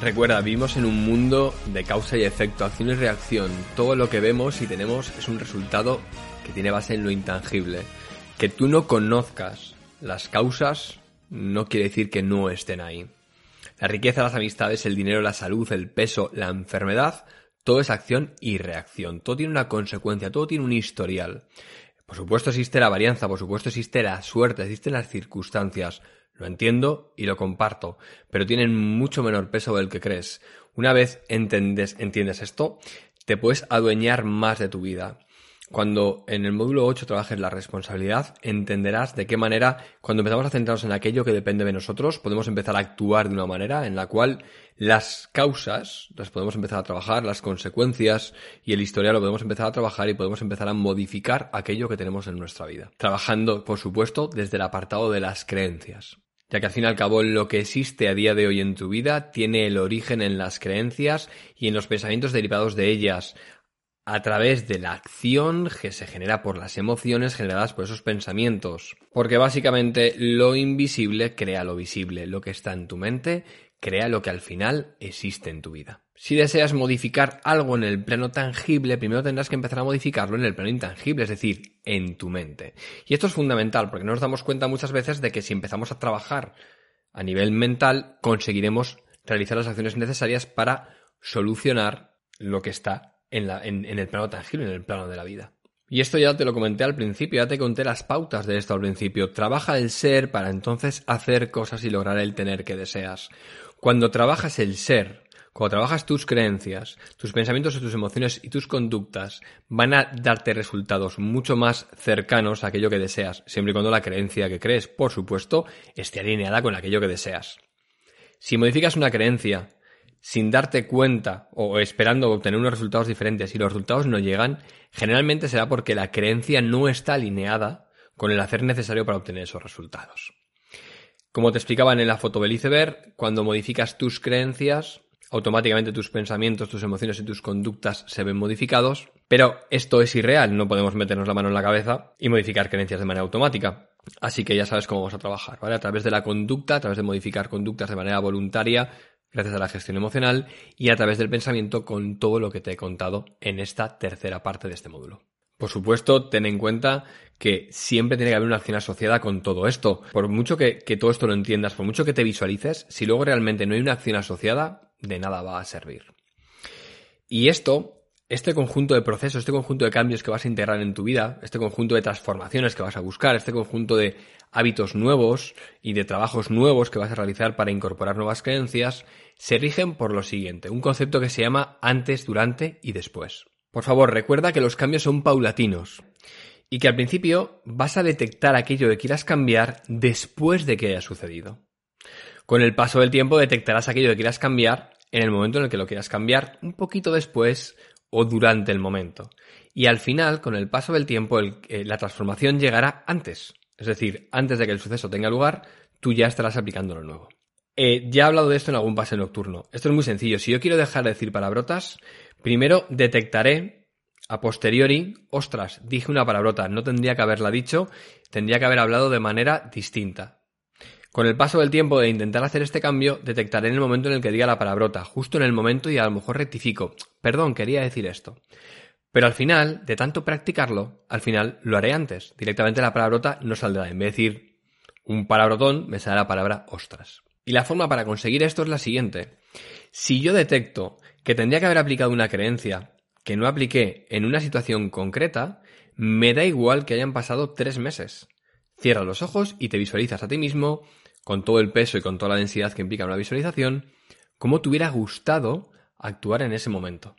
Recuerda, vivimos en un mundo de causa y efecto, acción y reacción. Todo lo que vemos y tenemos es un resultado que tiene base en lo intangible. Que tú no conozcas las causas no quiere decir que no estén ahí. La riqueza, las amistades, el dinero, la salud, el peso, la enfermedad, todo es acción y reacción. Todo tiene una consecuencia, todo tiene un historial. Por supuesto existe la varianza, por supuesto existe la suerte, existen las circunstancias. Lo entiendo y lo comparto, pero tienen mucho menor peso del que crees. Una vez entiendes, esto, te puedes adueñar más de tu vida. Cuando en el módulo 8 trabajes la responsabilidad, entenderás de qué manera, cuando empezamos a centrarnos en aquello que depende de nosotros, podemos empezar a actuar de una manera en la cual las causas las podemos empezar a trabajar, las consecuencias y el historial lo podemos empezar a trabajar y podemos empezar a modificar aquello que tenemos en nuestra vida. Trabajando, por supuesto, desde el apartado de las creencias ya que al fin y al cabo lo que existe a día de hoy en tu vida tiene el origen en las creencias y en los pensamientos derivados de ellas, a través de la acción que se genera por las emociones generadas por esos pensamientos. Porque básicamente lo invisible crea lo visible, lo que está en tu mente crea lo que al final existe en tu vida. Si deseas modificar algo en el plano tangible, primero tendrás que empezar a modificarlo en el plano intangible, es decir, en tu mente. Y esto es fundamental porque nos damos cuenta muchas veces de que si empezamos a trabajar a nivel mental, conseguiremos realizar las acciones necesarias para solucionar lo que está en, el plano tangible, en el plano de la vida. Y esto ya te lo comenté al principio, ya te conté las pautas de esto al principio. Trabaja el ser para entonces hacer cosas y lograr el tener que deseas. Cuando trabajas el ser, cuando trabajas tus creencias, tus pensamientos tus emociones y tus conductas van a darte resultados mucho más cercanos a aquello que deseas, siempre y cuando la creencia que crees, por supuesto, esté alineada con aquello que deseas. Si modificas una creencia sin darte cuenta o esperando obtener unos resultados diferentes y los resultados no llegan, generalmente será porque la creencia no está alineada con el hacer necesario para obtener esos resultados. Como te explicaba en la foto del iceberg, cuando modificas tus creencias, automáticamente tus pensamientos, tus emociones y tus conductas se ven modificados, pero esto es irreal, no podemos meternos la mano en la cabeza y modificar creencias de manera automática. Así que ya sabes cómo vamos a trabajar, ¿vale? A través de la conducta, a través de modificar conductas de manera voluntaria, gracias a la gestión emocional y a través del pensamiento con todo lo que te he contado en esta tercera parte de este módulo. Por supuesto, ten en cuenta que siempre tiene que haber una acción asociada con todo esto. Por mucho que, todo esto lo entiendas, por mucho que te visualices, si luego realmente no hay una acción asociada, de nada va a servir. Y esto, este conjunto de procesos, este conjunto de cambios que vas a integrar en tu vida, este conjunto de transformaciones que vas a buscar, este conjunto de hábitos nuevos y de trabajos nuevos que vas a realizar para incorporar nuevas creencias se rigen por lo siguiente, un concepto que se llama antes, durante y después. Por favor, recuerda que los cambios son paulatinos y que al principio vas a detectar aquello que quieras cambiar después de que haya sucedido. Con el paso del tiempo detectarás aquello que quieras cambiar en el momento en el que lo quieras cambiar, un poquito después o durante el momento. Y al final, con el paso del tiempo, eh, la transformación llegará antes, es decir, antes de que el suceso tenga lugar, tú ya estarás aplicando lo nuevo. Eh, ya he hablado de esto en algún pase nocturno. Esto es muy sencillo. Si yo quiero dejar de decir palabrotas, primero detectaré a posteriori, ostras, dije una palabrota, no tendría que haberla dicho, tendría que haber hablado de manera distinta. Con el paso del tiempo de intentar hacer este cambio, detectaré en el momento en el que diga la palabrota, justo en el momento y a lo mejor rectifico. Perdón, quería decir esto. Pero al final, de tanto practicarlo, al final lo haré antes. Directamente la palabrota no saldrá. En vez de decir un palabrotón, me saldrá la palabra ostras. Y la forma para conseguir esto es la siguiente. Si yo detecto que tendría que haber aplicado una creencia que no apliqué en una situación concreta, me da igual que hayan pasado tres meses. Cierra los ojos y te visualizas a ti mismo, con todo el peso y con toda la densidad que implica una visualización, como te hubiera gustado actuar en ese momento.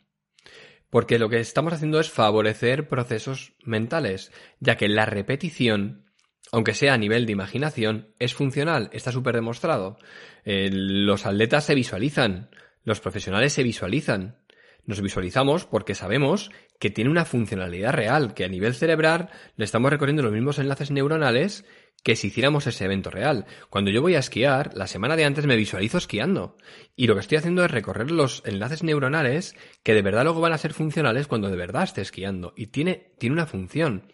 Porque lo que estamos haciendo es favorecer procesos mentales, ya que la repetición, aunque sea a nivel de imaginación, es funcional, está súper demostrado. Eh, los atletas se visualizan, los profesionales se visualizan. Nos visualizamos porque sabemos que tiene una funcionalidad real, que a nivel cerebral le estamos recorriendo los mismos enlaces neuronales que si hiciéramos ese evento real. Cuando yo voy a esquiar, la semana de antes me visualizo esquiando. Y lo que estoy haciendo es recorrer los enlaces neuronales que de verdad luego van a ser funcionales cuando de verdad esté esquiando. Y tiene, tiene una función.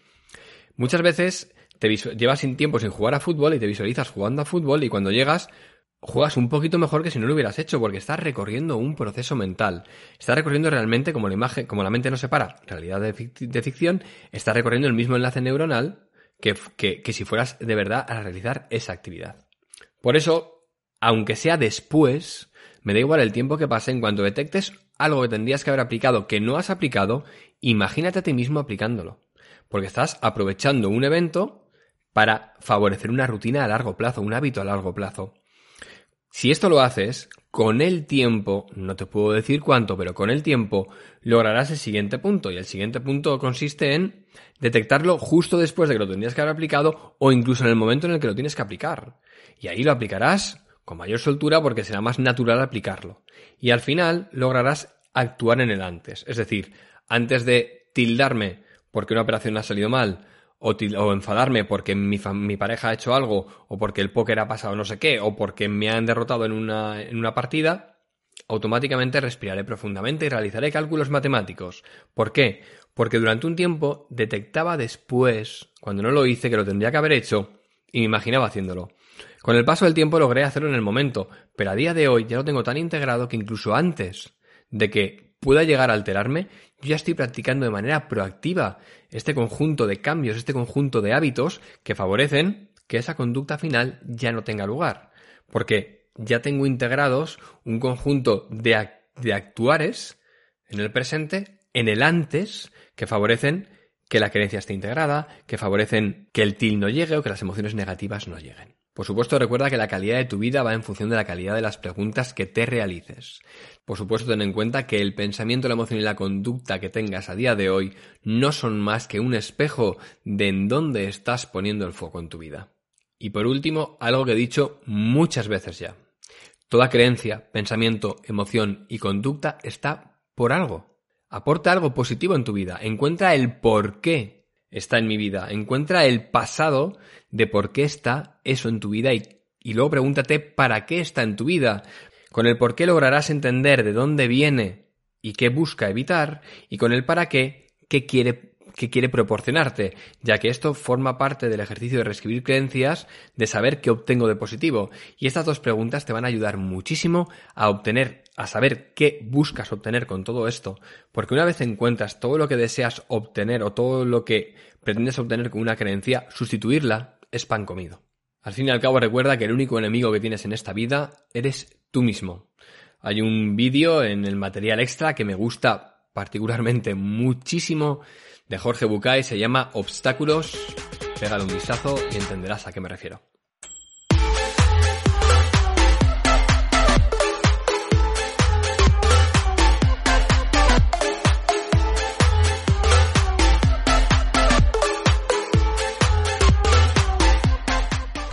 Muchas veces te llevas sin tiempo sin jugar a fútbol y te visualizas jugando a fútbol y cuando llegas juegas un poquito mejor que si no lo hubieras hecho, porque estás recorriendo un proceso mental. Estás recorriendo realmente, como la imagen, como la mente no separa realidad de, ficción, estás recorriendo el mismo enlace neuronal que, que si fueras de verdad a realizar esa actividad. Por eso, aunque sea después, me da igual el tiempo que pase en cuanto detectes algo que tendrías que haber aplicado que no has aplicado, imagínate a ti mismo aplicándolo. Porque estás aprovechando un evento para favorecer una rutina a largo plazo, un hábito a largo plazo. Si esto lo haces, con el tiempo, no te puedo decir cuánto, pero con el tiempo lograrás el siguiente punto. Y el siguiente punto consiste en detectarlo justo después de que lo tendrías que haber aplicado o incluso en el momento en el que lo tienes que aplicar. Y ahí lo aplicarás con mayor soltura porque será más natural aplicarlo. Y al final lograrás actuar en el antes. Es decir, antes de tildarme porque una operación ha salido mal o, enfadarme porque mi, mi, pareja ha hecho algo, o porque el póker ha pasado no sé qué, o porque me han derrotado en una, en una partida, automáticamente respiraré profundamente y realizaré cálculos matemáticos. ¿Por qué? Porque durante un tiempo detectaba después, cuando no lo hice, que lo tendría que haber hecho, y me imaginaba haciéndolo. Con el paso del tiempo logré hacerlo en el momento, pero a día de hoy ya lo tengo tan integrado que incluso antes de que pueda llegar a alterarme, yo ya estoy practicando de manera proactiva este conjunto de cambios, este conjunto de hábitos que favorecen que esa conducta final ya no tenga lugar. Porque ya tengo integrados un conjunto de, de actuares en el presente, en el antes, que favorecen que la creencia esté integrada, que favorecen que el til no llegue o que las emociones negativas no lleguen. Por supuesto, recuerda que la calidad de tu vida va en función de la calidad de las preguntas que te realices. Por supuesto, ten en cuenta que el pensamiento, la emoción y la conducta que tengas a día de hoy no son más que un espejo de en dónde estás poniendo el foco en tu vida. Y por último, algo que he dicho muchas veces ya. Toda creencia, pensamiento, emoción y conducta está por algo. Aporta algo positivo en tu vida. Encuentra el por qué está en mi vida. Encuentra el pasado de por qué está eso en tu vida y, luego pregúntate para qué está en tu vida. Con el por qué lograrás entender de dónde viene y qué busca evitar y con el para qué, qué quiere qué quiere proporcionarte, ya que esto forma parte del ejercicio de reescribir creencias, de saber qué obtengo de positivo. Y estas dos preguntas te van a ayudar muchísimo a obtener, a saber qué buscas obtener con todo esto, porque una vez encuentras todo lo que deseas obtener o todo lo que pretendes obtener con una creencia, sustituirla es pan comido. Al fin y al cabo recuerda que el único enemigo que tienes en esta vida eres tú mismo. Hay un vídeo en el material extra que me gusta particularmente muchísimo de Jorge Bucay, se llama Obstáculos. Pégale un vistazo y entenderás a qué me refiero.